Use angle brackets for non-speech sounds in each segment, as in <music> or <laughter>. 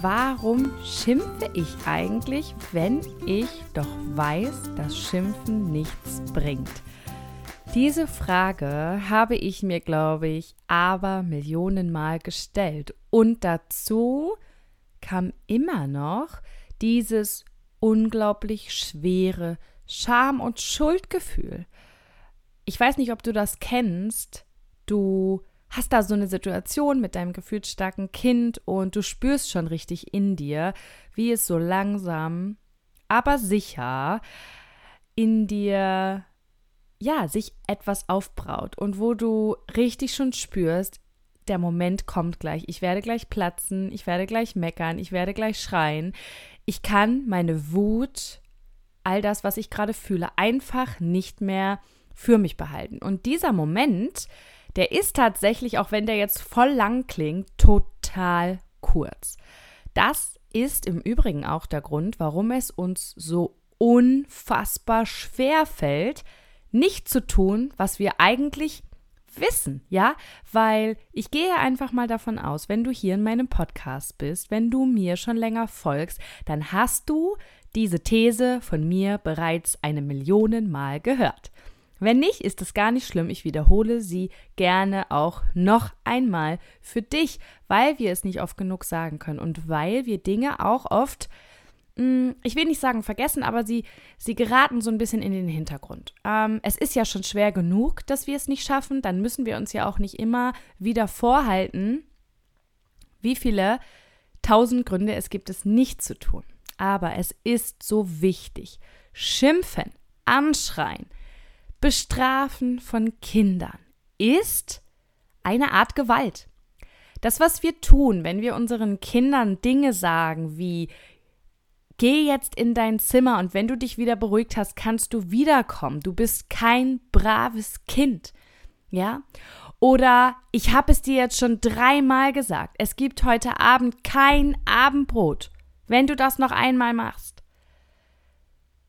warum schimpfe ich eigentlich, wenn ich doch weiß, dass Schimpfen nichts bringt? Diese Frage habe ich mir, glaube ich, aber Millionenmal gestellt. Und dazu kam immer noch dieses unglaublich schwere Scham- und Schuldgefühl. Ich weiß nicht, ob du das kennst. Du hast da so eine Situation mit deinem gefühlsstarken Kind und du spürst schon richtig in dir, wie es so langsam, aber sicher in dir ja, sich etwas aufbraut und wo du richtig schon spürst, der Moment kommt gleich. Ich werde gleich platzen, ich werde gleich meckern, ich werde gleich schreien. Ich kann meine Wut, all das, was ich gerade fühle, einfach nicht mehr für mich behalten. Und dieser Moment, der ist tatsächlich, auch wenn der jetzt voll lang klingt, total kurz. Das ist im Übrigen auch der Grund, warum es uns so unfassbar schwer fällt, nicht zu tun, was wir eigentlich wissen, ja? Weil ich gehe einfach mal davon aus, wenn du hier in meinem Podcast bist, wenn du mir schon länger folgst, dann hast du diese These von mir bereits eine Million Mal gehört. Wenn nicht, ist es gar nicht schlimm. Ich wiederhole sie gerne auch noch einmal für dich, weil wir es nicht oft genug sagen können und weil wir Dinge auch oft, hm, ich will nicht sagen vergessen, aber sie, sie geraten so ein bisschen in den Hintergrund. Ähm, es ist ja schon schwer genug, dass wir es nicht schaffen. Dann müssen wir uns ja auch nicht immer wieder vorhalten, wie viele tausend Gründe es gibt, es nicht zu tun. Aber es ist so wichtig. Schimpfen, anschreien, Bestrafen von Kindern ist eine Art Gewalt. Das, was wir tun, wenn wir unseren Kindern Dinge sagen wie Geh jetzt in dein Zimmer und wenn du dich wieder beruhigt hast, kannst du wiederkommen. Du bist kein braves Kind. Ja? Oder ich habe es dir jetzt schon dreimal gesagt. Es gibt heute Abend kein Abendbrot, wenn du das noch einmal machst.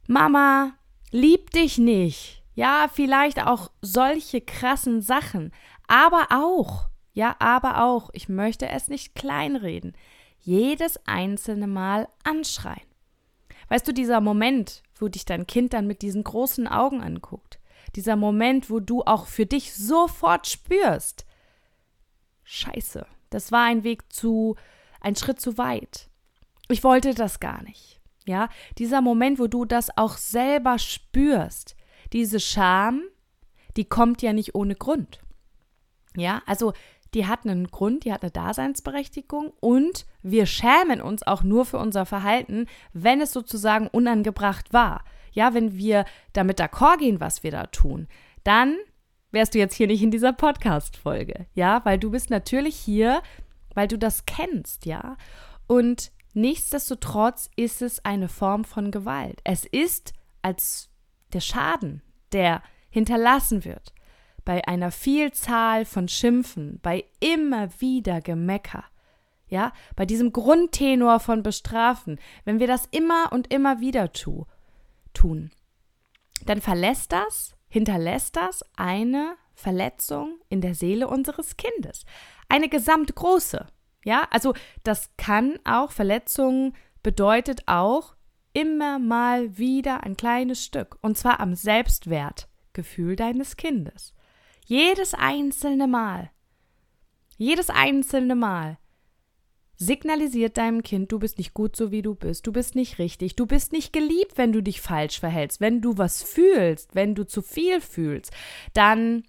Mama lieb dich nicht. Ja, vielleicht auch solche krassen Sachen. Aber auch, ja, aber auch, ich möchte es nicht kleinreden, jedes einzelne Mal anschreien. Weißt du, dieser Moment, wo dich dein Kind dann mit diesen großen Augen anguckt, dieser Moment, wo du auch für dich sofort spürst, scheiße, das war ein Weg zu, ein Schritt zu weit. Ich wollte das gar nicht. Ja, dieser Moment, wo du das auch selber spürst, diese Scham, die kommt ja nicht ohne Grund. Ja, also die hat einen Grund, die hat eine Daseinsberechtigung und wir schämen uns auch nur für unser Verhalten, wenn es sozusagen unangebracht war. Ja, wenn wir damit d'accord gehen, was wir da tun, dann wärst du jetzt hier nicht in dieser Podcast-Folge. Ja, weil du bist natürlich hier, weil du das kennst, ja. Und nichtsdestotrotz ist es eine Form von Gewalt. Es ist als der Schaden, der hinterlassen wird, bei einer Vielzahl von Schimpfen, bei immer wieder Gemecker, ja, bei diesem Grundtenor von Bestrafen, wenn wir das immer und immer wieder tu, tun, dann verlässt das, hinterlässt das eine Verletzung in der Seele unseres Kindes. Eine gesamtgroße. Ja, also das kann auch Verletzungen bedeutet auch immer mal wieder ein kleines Stück, und zwar am Selbstwertgefühl deines Kindes. Jedes einzelne Mal, jedes einzelne Mal signalisiert deinem Kind, du bist nicht gut so wie du bist, du bist nicht richtig, du bist nicht geliebt, wenn du dich falsch verhältst, wenn du was fühlst, wenn du zu viel fühlst, dann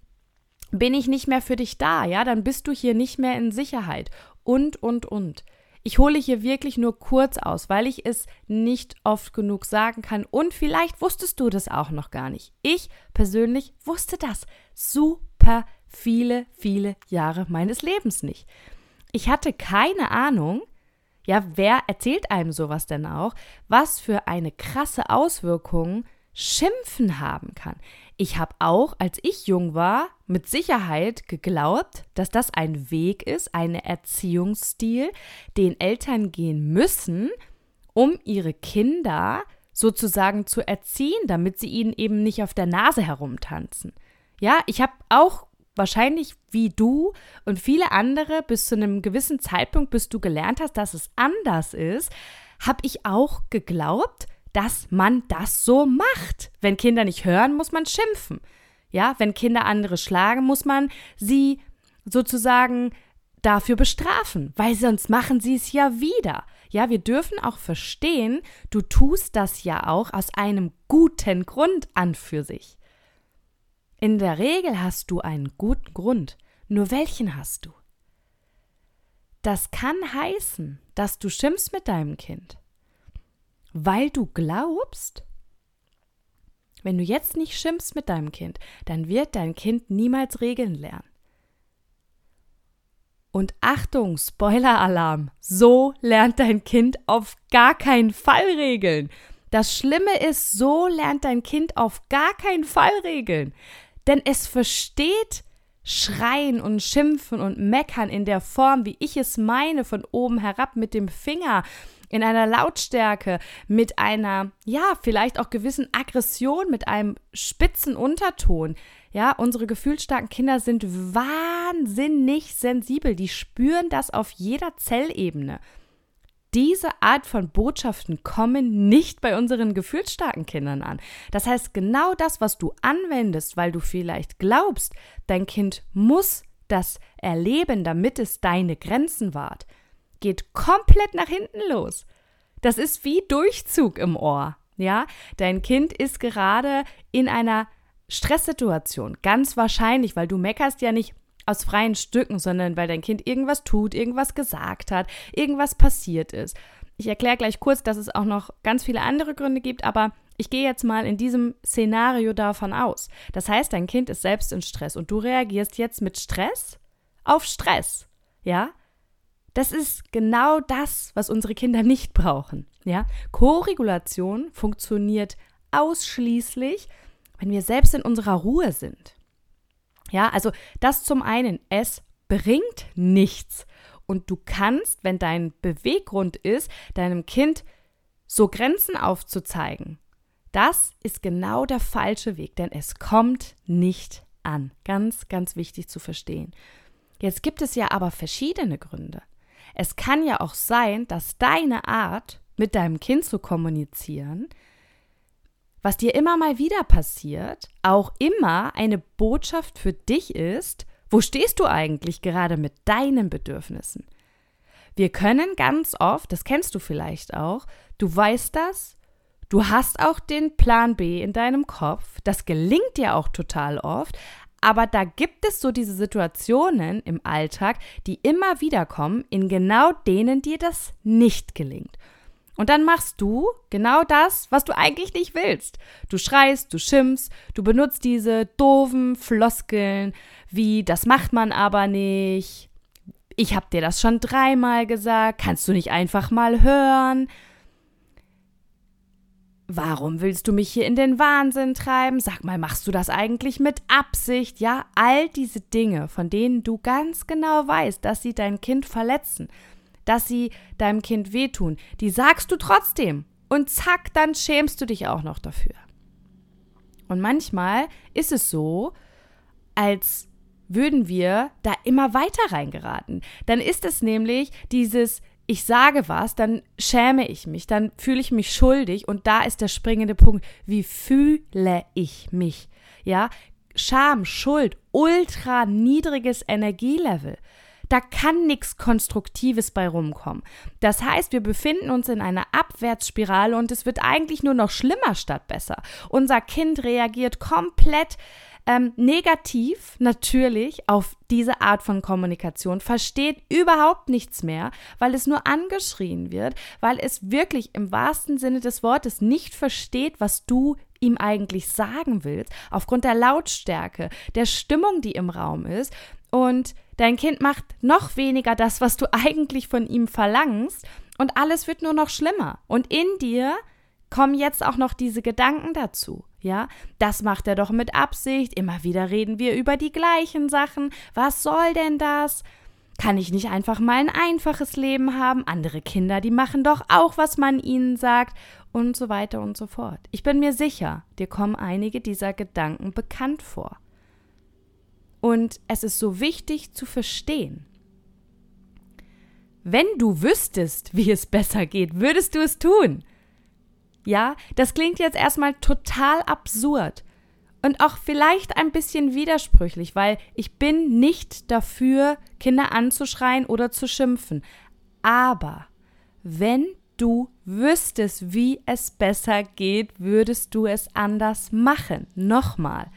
bin ich nicht mehr für dich da, ja, dann bist du hier nicht mehr in Sicherheit und und und. Ich hole hier wirklich nur kurz aus, weil ich es nicht oft genug sagen kann und vielleicht wusstest du das auch noch gar nicht. Ich persönlich wusste das super viele, viele Jahre meines Lebens nicht. Ich hatte keine Ahnung, ja, wer erzählt einem sowas denn auch, was für eine krasse Auswirkung Schimpfen haben kann. Ich habe auch, als ich jung war, mit Sicherheit geglaubt, dass das ein Weg ist, ein Erziehungsstil, den Eltern gehen müssen, um ihre Kinder sozusagen zu erziehen, damit sie ihnen eben nicht auf der Nase herumtanzen. Ja, ich habe auch wahrscheinlich wie du und viele andere bis zu einem gewissen Zeitpunkt, bis du gelernt hast, dass es anders ist, habe ich auch geglaubt, dass man das so macht. Wenn Kinder nicht hören, muss man schimpfen. Ja, wenn Kinder andere schlagen, muss man sie sozusagen dafür bestrafen, weil sonst machen sie es ja wieder. Ja, wir dürfen auch verstehen, du tust das ja auch aus einem guten Grund an für sich. In der Regel hast du einen guten Grund. Nur welchen hast du? Das kann heißen, dass du schimpfst mit deinem Kind, weil du glaubst, wenn du jetzt nicht schimpfst mit deinem Kind, dann wird dein Kind niemals Regeln lernen. Und Achtung, Spoiler-Alarm, so lernt dein Kind auf gar keinen Fall Regeln. Das Schlimme ist, so lernt dein Kind auf gar keinen Fall Regeln. Denn es versteht Schreien und Schimpfen und Meckern in der Form, wie ich es meine, von oben herab mit dem Finger, in einer Lautstärke, mit einer, ja, vielleicht auch gewissen Aggression, mit einem spitzen Unterton. Ja, unsere gefühlsstarken Kinder sind wahnsinnig sensibel. Die spüren das auf jeder Zellebene. Diese Art von Botschaften kommen nicht bei unseren gefühlsstarken Kindern an. Das heißt, genau das, was du anwendest, weil du vielleicht glaubst, dein Kind muss das erleben, damit es deine Grenzen wahrt, geht komplett nach hinten los. Das ist wie Durchzug im Ohr. Ja, dein Kind ist gerade in einer Stresssituation, ganz wahrscheinlich, weil du meckerst ja nicht aus freien Stücken, sondern weil dein Kind irgendwas tut, irgendwas gesagt hat, irgendwas passiert ist. Ich erkläre gleich kurz, dass es auch noch ganz viele andere Gründe gibt, aber ich gehe jetzt mal in diesem Szenario davon aus. Das heißt, dein Kind ist selbst in Stress und du reagierst jetzt mit Stress auf Stress. Ja? Das ist genau das, was unsere Kinder nicht brauchen. Ja? Co-Regulation funktioniert ausschließlich, wenn wir selbst in unserer Ruhe sind. Ja, also das zum einen, es bringt nichts. Und du kannst, wenn dein Beweggrund ist, deinem Kind so Grenzen aufzuzeigen, das ist genau der falsche Weg, denn es kommt nicht an. Ganz, ganz wichtig zu verstehen. Jetzt gibt es ja aber verschiedene Gründe. Es kann ja auch sein, dass deine Art, mit deinem Kind zu kommunizieren, was dir immer mal wieder passiert, auch immer eine Botschaft für dich ist, wo stehst du eigentlich gerade mit deinen Bedürfnissen? Wir können ganz oft, das kennst du vielleicht auch, du weißt das, du hast auch den Plan B in deinem Kopf, das gelingt dir auch total oft, aber da gibt es so diese Situationen im Alltag, die immer wieder kommen, in genau denen dir das nicht gelingt. Und dann machst du genau das, was du eigentlich nicht willst. Du schreist, du schimpfst, du benutzt diese doofen Floskeln wie das macht man aber nicht. Ich hab dir das schon dreimal gesagt, kannst du nicht einfach mal hören? Warum willst du mich hier in den Wahnsinn treiben? Sag mal, machst du das eigentlich mit Absicht? Ja, all diese Dinge, von denen du ganz genau weißt, dass sie dein Kind verletzen, dass sie deinem Kind wehtun, die sagst du trotzdem. Und zack, dann schämst du dich auch noch dafür. Und manchmal ist es so, als würden wir da immer weiter reingeraten. Dann ist es nämlich dieses, ich sage was, dann schäme ich mich, dann fühle ich mich schuldig und da ist der springende Punkt. Wie fühle ich mich? Ja, Scham, Schuld, ultra niedriges Energielevel. Da kann nichts Konstruktives bei rumkommen. Das heißt, wir befinden uns in einer Abwärtsspirale und es wird eigentlich nur noch schlimmer statt besser. Unser Kind reagiert komplett ähm, negativ natürlich auf diese Art von Kommunikation, versteht überhaupt nichts mehr, weil es nur angeschrien wird, weil es wirklich im wahrsten Sinne des Wortes nicht versteht, was du ihm eigentlich sagen willst, aufgrund der Lautstärke, der Stimmung, die im Raum ist. Und Dein Kind macht noch weniger das, was du eigentlich von ihm verlangst und alles wird nur noch schlimmer. Und in dir kommen jetzt auch noch diese Gedanken dazu. Ja, das macht er doch mit Absicht. Immer wieder reden wir über die gleichen Sachen. Was soll denn das? Kann ich nicht einfach mal ein einfaches Leben haben? Andere Kinder, die machen doch auch, was man ihnen sagt und so weiter und so fort. Ich bin mir sicher, dir kommen einige dieser Gedanken bekannt vor. Und es ist so wichtig zu verstehen. Wenn du wüsstest, wie es besser geht, würdest du es tun. Ja, das klingt jetzt erstmal total absurd und auch vielleicht ein bisschen widersprüchlich, weil ich bin nicht dafür, Kinder anzuschreien oder zu schimpfen. Aber wenn du wüsstest, wie es besser geht, würdest du es anders machen. Nochmal.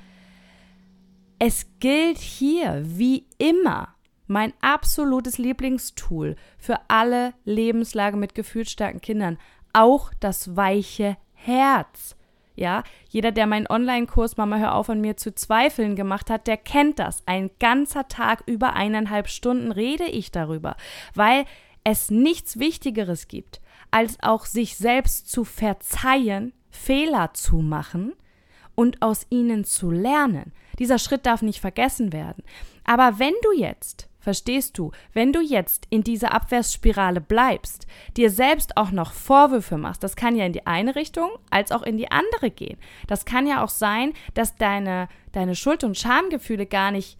Es gilt hier wie immer mein absolutes Lieblingstool für alle Lebenslagen mit gefühlsstarken Kindern auch das weiche Herz. Ja, jeder, der meinen Online-Kurs Mama hör auf an mir zu zweifeln gemacht hat, der kennt das. Ein ganzer Tag über eineinhalb Stunden rede ich darüber, weil es nichts Wichtigeres gibt, als auch sich selbst zu verzeihen, Fehler zu machen und aus ihnen zu lernen. Dieser Schritt darf nicht vergessen werden. Aber wenn du jetzt Verstehst du, wenn du jetzt in dieser Abwärtsspirale bleibst, dir selbst auch noch Vorwürfe machst, das kann ja in die eine Richtung als auch in die andere gehen. Das kann ja auch sein, dass deine, deine Schuld- und Schamgefühle gar nicht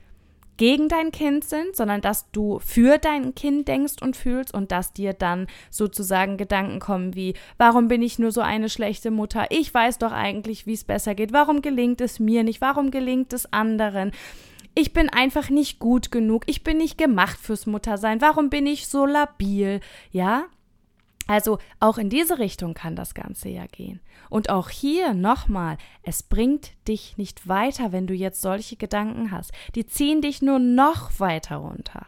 gegen dein Kind sind, sondern dass du für dein Kind denkst und fühlst und dass dir dann sozusagen Gedanken kommen wie, warum bin ich nur so eine schlechte Mutter? Ich weiß doch eigentlich, wie es besser geht. Warum gelingt es mir nicht? Warum gelingt es anderen? Ich bin einfach nicht gut genug, ich bin nicht gemacht fürs Muttersein, warum bin ich so labil, ja? Also auch in diese Richtung kann das Ganze ja gehen. Und auch hier nochmal, es bringt dich nicht weiter, wenn du jetzt solche Gedanken hast. Die ziehen dich nur noch weiter runter.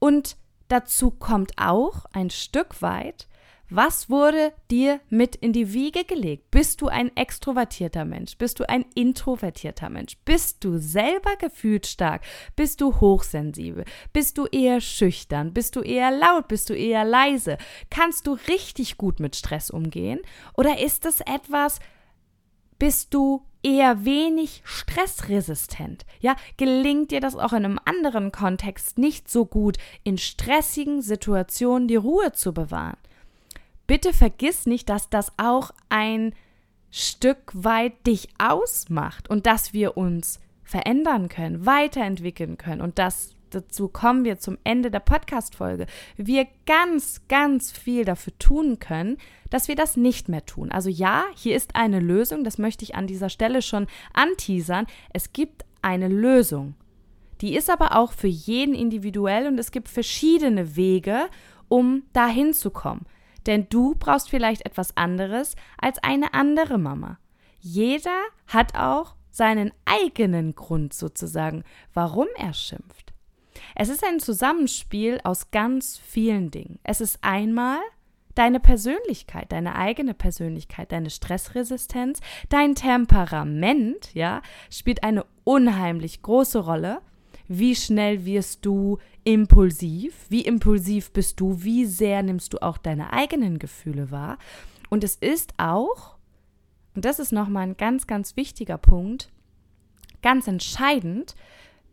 Und dazu kommt auch ein Stück weit, was wurde dir mit in die Wiege gelegt? Bist du ein extrovertierter Mensch? Bist du ein introvertierter Mensch? Bist du selber gefühlsstark? Bist du hochsensibel? Bist du eher schüchtern? Bist du eher laut? Bist du eher leise? Kannst du richtig gut mit Stress umgehen? Oder ist es etwas, bist du eher wenig stressresistent? Ja, gelingt dir das auch in einem anderen Kontext nicht so gut, in stressigen Situationen die Ruhe zu bewahren? Bitte vergiss nicht, dass das auch ein Stück weit dich ausmacht und dass wir uns verändern können, weiterentwickeln können und das dazu kommen wir zum Ende der Podcast-Folge, wir ganz, ganz viel dafür tun können, dass wir das nicht mehr tun. Also ja, hier ist eine Lösung, das möchte ich an dieser Stelle schon anteasern. Es gibt eine Lösung. Die ist aber auch für jeden individuell und es gibt verschiedene Wege, um dahin zu kommen. Denn du brauchst vielleicht etwas anderes als eine andere Mama. Jeder hat auch seinen eigenen Grund sozusagen, warum er schimpft. Es ist ein Zusammenspiel aus ganz vielen Dingen. Es ist einmal deine Persönlichkeit, deine eigene Persönlichkeit, deine Stressresistenz, dein Temperament, ja, spielt eine unheimlich große Rolle. Wie schnell wirst du impulsiv? Wie impulsiv bist du? Wie sehr nimmst du auch deine eigenen Gefühle wahr? Und es ist auch, und das ist nochmal ein ganz, ganz wichtiger Punkt, ganz entscheidend,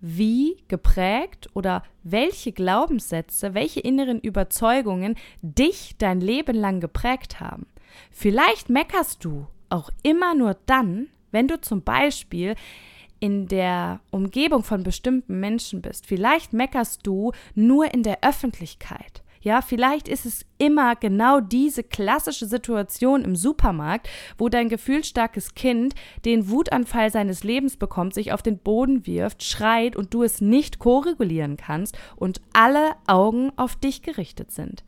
wie geprägt oder welche Glaubenssätze, welche inneren Überzeugungen dich dein Leben lang geprägt haben. Vielleicht meckerst du auch immer nur dann, wenn du zum Beispiel in der Umgebung von bestimmten Menschen bist. Vielleicht meckerst du nur in der Öffentlichkeit. Ja, vielleicht ist es immer genau diese klassische Situation im Supermarkt, wo dein gefühlsstarkes Kind den Wutanfall seines Lebens bekommt, sich auf den Boden wirft, schreit und du es nicht koregulieren kannst und alle Augen auf dich gerichtet sind.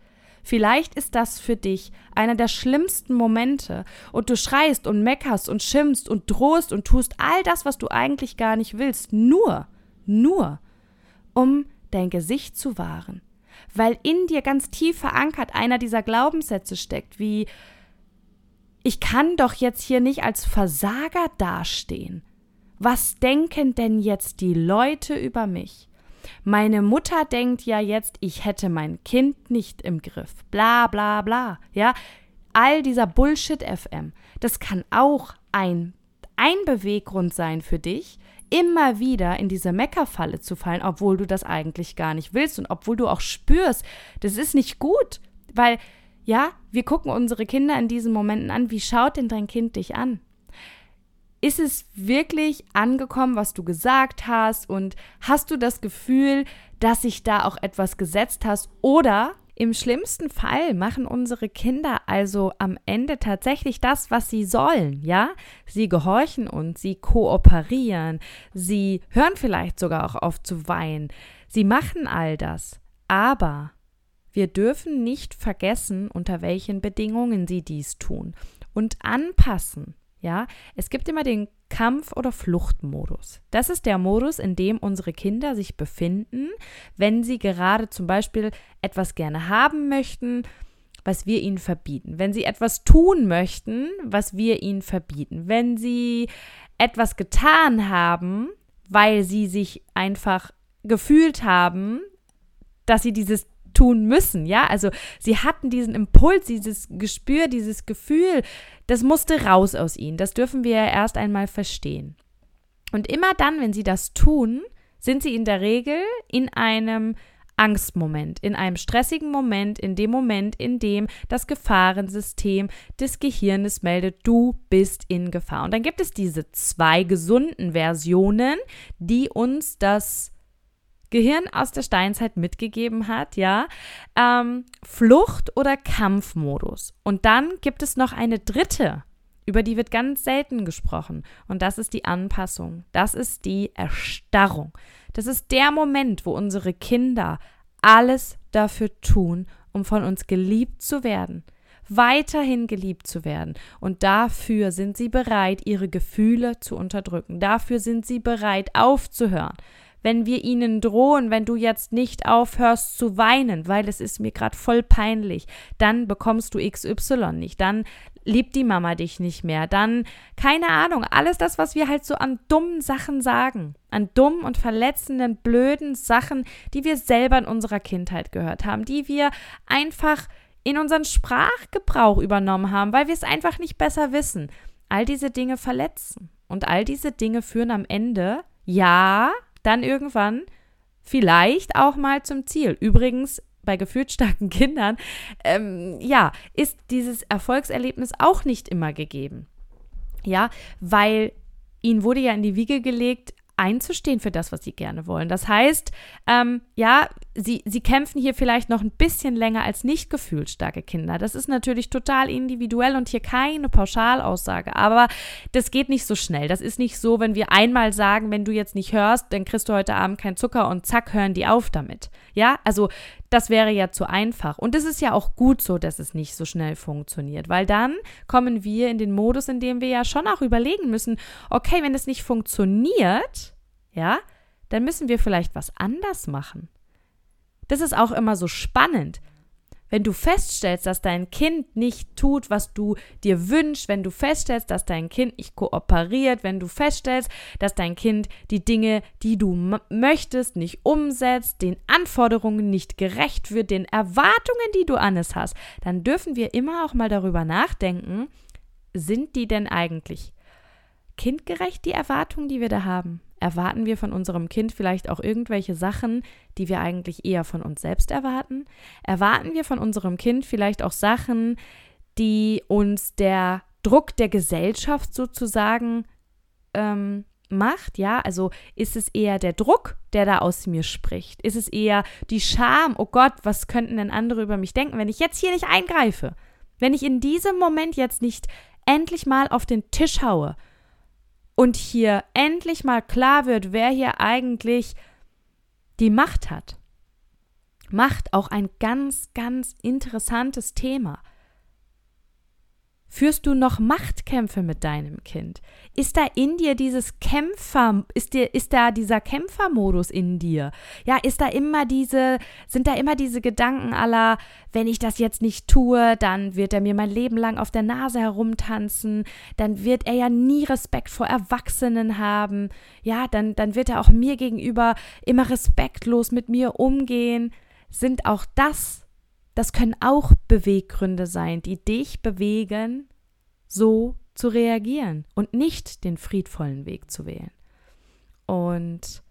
Vielleicht ist das für dich einer der schlimmsten Momente und du schreist und meckerst und schimpfst und drohst und tust all das, was du eigentlich gar nicht willst, nur, nur, um dein Gesicht zu wahren. Weil in dir ganz tief verankert einer dieser Glaubenssätze steckt, wie ich kann doch jetzt hier nicht als Versager dastehen. Was denken denn jetzt die Leute über mich? Meine Mutter denkt ja jetzt, ich hätte mein Kind nicht im Griff. Bla bla bla. Ja, all dieser Bullshit FM, das kann auch ein, ein Beweggrund sein für dich, immer wieder in diese Meckerfalle zu fallen, obwohl du das eigentlich gar nicht willst und obwohl du auch spürst, das ist nicht gut, weil ja, wir gucken unsere Kinder in diesen Momenten an, wie schaut denn dein Kind dich an? Ist es wirklich angekommen, was du gesagt hast und hast du das Gefühl, dass sich da auch etwas gesetzt hast oder im schlimmsten Fall machen unsere Kinder also am Ende tatsächlich das, was sie sollen, ja? Sie gehorchen uns, sie kooperieren, sie hören vielleicht sogar auch auf zu weinen. Sie machen all das. Aber wir dürfen nicht vergessen, unter welchen Bedingungen sie dies tun und anpassen. Ja, es gibt immer den Kampf- oder Fluchtmodus. Das ist der Modus, in dem unsere Kinder sich befinden, wenn sie gerade zum Beispiel etwas gerne haben möchten, was wir ihnen verbieten. Wenn sie etwas tun möchten, was wir ihnen verbieten. Wenn sie etwas getan haben, weil sie sich einfach gefühlt haben, dass sie dieses tun müssen, ja? Also sie hatten diesen Impuls, dieses Gespür, dieses Gefühl, das musste raus aus ihnen. Das dürfen wir ja erst einmal verstehen. Und immer dann, wenn sie das tun, sind sie in der Regel in einem Angstmoment, in einem stressigen Moment, in dem Moment, in dem das Gefahrensystem des Gehirnes meldet, du bist in Gefahr. Und dann gibt es diese zwei gesunden Versionen, die uns das Gehirn aus der Steinzeit mitgegeben hat, ja, ähm, Flucht- oder Kampfmodus. Und dann gibt es noch eine dritte, über die wird ganz selten gesprochen. Und das ist die Anpassung. Das ist die Erstarrung. Das ist der Moment, wo unsere Kinder alles dafür tun, um von uns geliebt zu werden, weiterhin geliebt zu werden. Und dafür sind sie bereit, ihre Gefühle zu unterdrücken. Dafür sind sie bereit, aufzuhören wenn wir ihnen drohen, wenn du jetzt nicht aufhörst zu weinen, weil es ist mir gerade voll peinlich, dann bekommst du XY nicht, dann liebt die Mama dich nicht mehr, dann keine Ahnung, alles das, was wir halt so an dummen Sachen sagen, an dummen und verletzenden, blöden Sachen, die wir selber in unserer Kindheit gehört haben, die wir einfach in unseren Sprachgebrauch übernommen haben, weil wir es einfach nicht besser wissen. All diese Dinge verletzen. Und all diese Dinge führen am Ende, ja, dann irgendwann vielleicht auch mal zum Ziel. Übrigens, bei gefühlt starken <laughs> Kindern, ähm, ja, ist dieses Erfolgserlebnis auch nicht immer gegeben. Ja, weil ihnen wurde ja in die Wiege gelegt, einzustehen für das, was sie gerne wollen. Das heißt, ähm, ja, sie, sie kämpfen hier vielleicht noch ein bisschen länger als nicht gefühlt starke Kinder. Das ist natürlich total individuell und hier keine Pauschalaussage. Aber das geht nicht so schnell. Das ist nicht so, wenn wir einmal sagen, wenn du jetzt nicht hörst, dann kriegst du heute Abend keinen Zucker und zack, hören die auf damit. Ja, also das wäre ja zu einfach. Und es ist ja auch gut so, dass es nicht so schnell funktioniert, weil dann kommen wir in den Modus, in dem wir ja schon auch überlegen müssen, okay, wenn es nicht funktioniert, ja, dann müssen wir vielleicht was anders machen. Das ist auch immer so spannend. Wenn du feststellst, dass dein Kind nicht tut, was du dir wünschst, wenn du feststellst, dass dein Kind nicht kooperiert, wenn du feststellst, dass dein Kind die Dinge, die du möchtest, nicht umsetzt, den Anforderungen nicht gerecht wird, den Erwartungen, die du an es hast, dann dürfen wir immer auch mal darüber nachdenken, sind die denn eigentlich kindgerecht, die Erwartungen, die wir da haben? Erwarten wir von unserem Kind vielleicht auch irgendwelche Sachen, die wir eigentlich eher von uns selbst erwarten? Erwarten wir von unserem Kind vielleicht auch Sachen, die uns der Druck der Gesellschaft sozusagen ähm, macht? Ja, also ist es eher der Druck, der da aus mir spricht? Ist es eher die Scham? Oh Gott, was könnten denn andere über mich denken, wenn ich jetzt hier nicht eingreife? Wenn ich in diesem Moment jetzt nicht endlich mal auf den Tisch haue und hier endlich mal klar wird, wer hier eigentlich die Macht hat. Macht auch ein ganz, ganz interessantes Thema. Führst du noch Machtkämpfe mit deinem Kind? Ist da in dir dieses Kämpfer, ist dir, ist da dieser Kämpfermodus in dir? Ja, ist da immer diese, sind da immer diese Gedanken aller, wenn ich das jetzt nicht tue, dann wird er mir mein Leben lang auf der Nase herumtanzen, dann wird er ja nie Respekt vor Erwachsenen haben, ja, dann, dann wird er auch mir gegenüber immer respektlos mit mir umgehen. Sind auch das das können auch Beweggründe sein, die dich bewegen, so zu reagieren und nicht den friedvollen Weg zu wählen. Und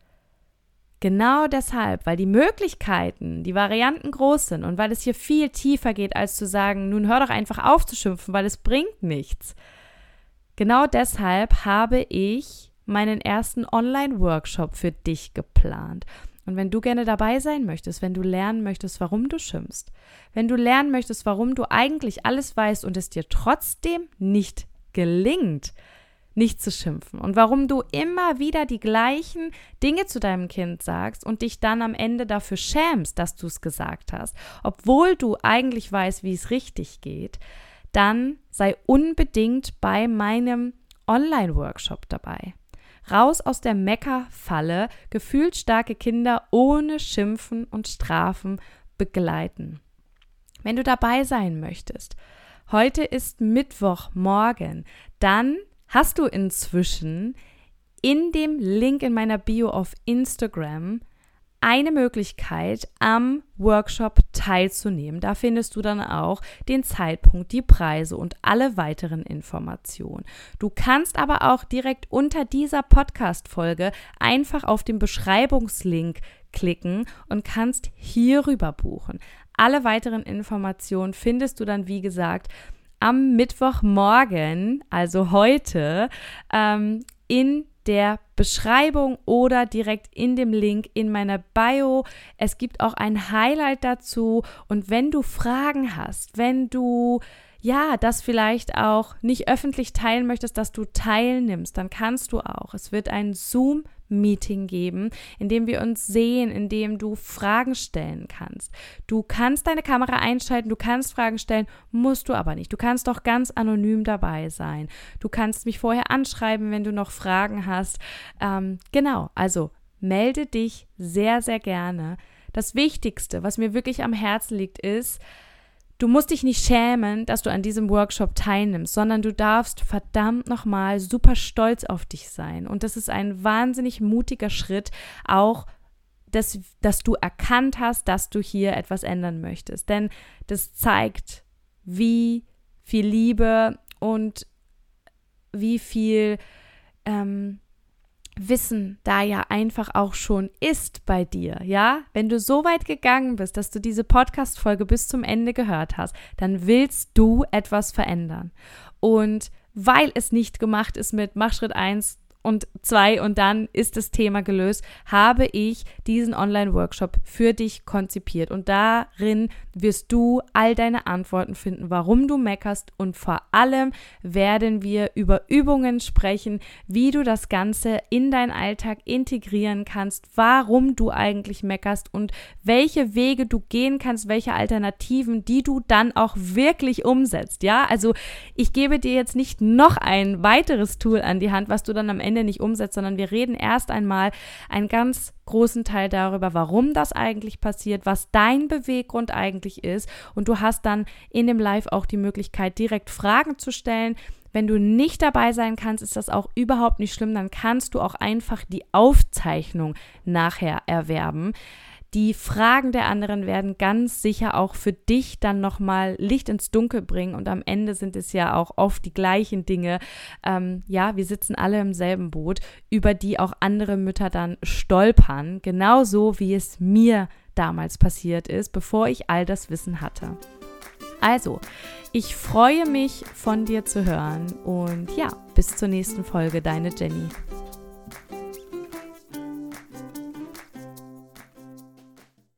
genau deshalb, weil die Möglichkeiten, die Varianten groß sind und weil es hier viel tiefer geht, als zu sagen, nun hör doch einfach auf zu schimpfen, weil es bringt nichts. Genau deshalb habe ich meinen ersten Online-Workshop für dich geplant. Und wenn du gerne dabei sein möchtest, wenn du lernen möchtest, warum du schimpfst, wenn du lernen möchtest, warum du eigentlich alles weißt und es dir trotzdem nicht gelingt, nicht zu schimpfen und warum du immer wieder die gleichen Dinge zu deinem Kind sagst und dich dann am Ende dafür schämst, dass du es gesagt hast, obwohl du eigentlich weißt, wie es richtig geht, dann sei unbedingt bei meinem Online-Workshop dabei. Raus aus der Meckerfalle, gefühlt starke Kinder ohne Schimpfen und Strafen begleiten. Wenn du dabei sein möchtest, heute ist Mittwochmorgen, dann hast du inzwischen in dem Link in meiner Bio auf Instagram eine Möglichkeit, am Workshop teilzunehmen. Da findest du dann auch den Zeitpunkt, die Preise und alle weiteren Informationen. Du kannst aber auch direkt unter dieser Podcast-Folge einfach auf den Beschreibungslink klicken und kannst hierüber buchen. Alle weiteren Informationen findest du dann, wie gesagt, am Mittwochmorgen, also heute, ähm, in der Beschreibung oder direkt in dem Link in meiner Bio. Es gibt auch ein Highlight dazu. Und wenn du Fragen hast, wenn du ja, das vielleicht auch nicht öffentlich teilen möchtest, dass du teilnimmst, dann kannst du auch. Es wird ein Zoom Meeting geben, in dem wir uns sehen, in dem du Fragen stellen kannst. Du kannst deine Kamera einschalten, du kannst Fragen stellen, musst du aber nicht. Du kannst doch ganz anonym dabei sein. Du kannst mich vorher anschreiben, wenn du noch Fragen hast. Ähm, genau, also melde dich sehr, sehr gerne. Das Wichtigste, was mir wirklich am Herzen liegt, ist, Du musst dich nicht schämen, dass du an diesem Workshop teilnimmst, sondern du darfst verdammt nochmal super stolz auf dich sein. Und das ist ein wahnsinnig mutiger Schritt, auch dass, dass du erkannt hast, dass du hier etwas ändern möchtest. Denn das zeigt, wie viel Liebe und wie viel ähm, Wissen da ja einfach auch schon ist bei dir, ja? Wenn du so weit gegangen bist, dass du diese Podcast-Folge bis zum Ende gehört hast, dann willst du etwas verändern. Und weil es nicht gemacht ist mit Mach Schritt 1, und zwei und dann ist das Thema gelöst, habe ich diesen Online-Workshop für dich konzipiert. Und darin wirst du all deine Antworten finden, warum du meckerst und vor allem werden wir über Übungen sprechen, wie du das Ganze in deinen Alltag integrieren kannst, warum du eigentlich meckerst und welche Wege du gehen kannst, welche Alternativen, die du dann auch wirklich umsetzt. Ja, also ich gebe dir jetzt nicht noch ein weiteres Tool an die Hand, was du dann am Ende Ende nicht umsetzt, sondern wir reden erst einmal einen ganz großen Teil darüber, warum das eigentlich passiert, was dein Beweggrund eigentlich ist. Und du hast dann in dem Live auch die Möglichkeit, direkt Fragen zu stellen. Wenn du nicht dabei sein kannst, ist das auch überhaupt nicht schlimm. Dann kannst du auch einfach die Aufzeichnung nachher erwerben. Die Fragen der anderen werden ganz sicher auch für dich dann nochmal Licht ins Dunkel bringen und am Ende sind es ja auch oft die gleichen Dinge. Ähm, ja, wir sitzen alle im selben Boot, über die auch andere Mütter dann stolpern, genauso wie es mir damals passiert ist, bevor ich all das Wissen hatte. Also, ich freue mich von dir zu hören und ja, bis zur nächsten Folge, deine Jenny.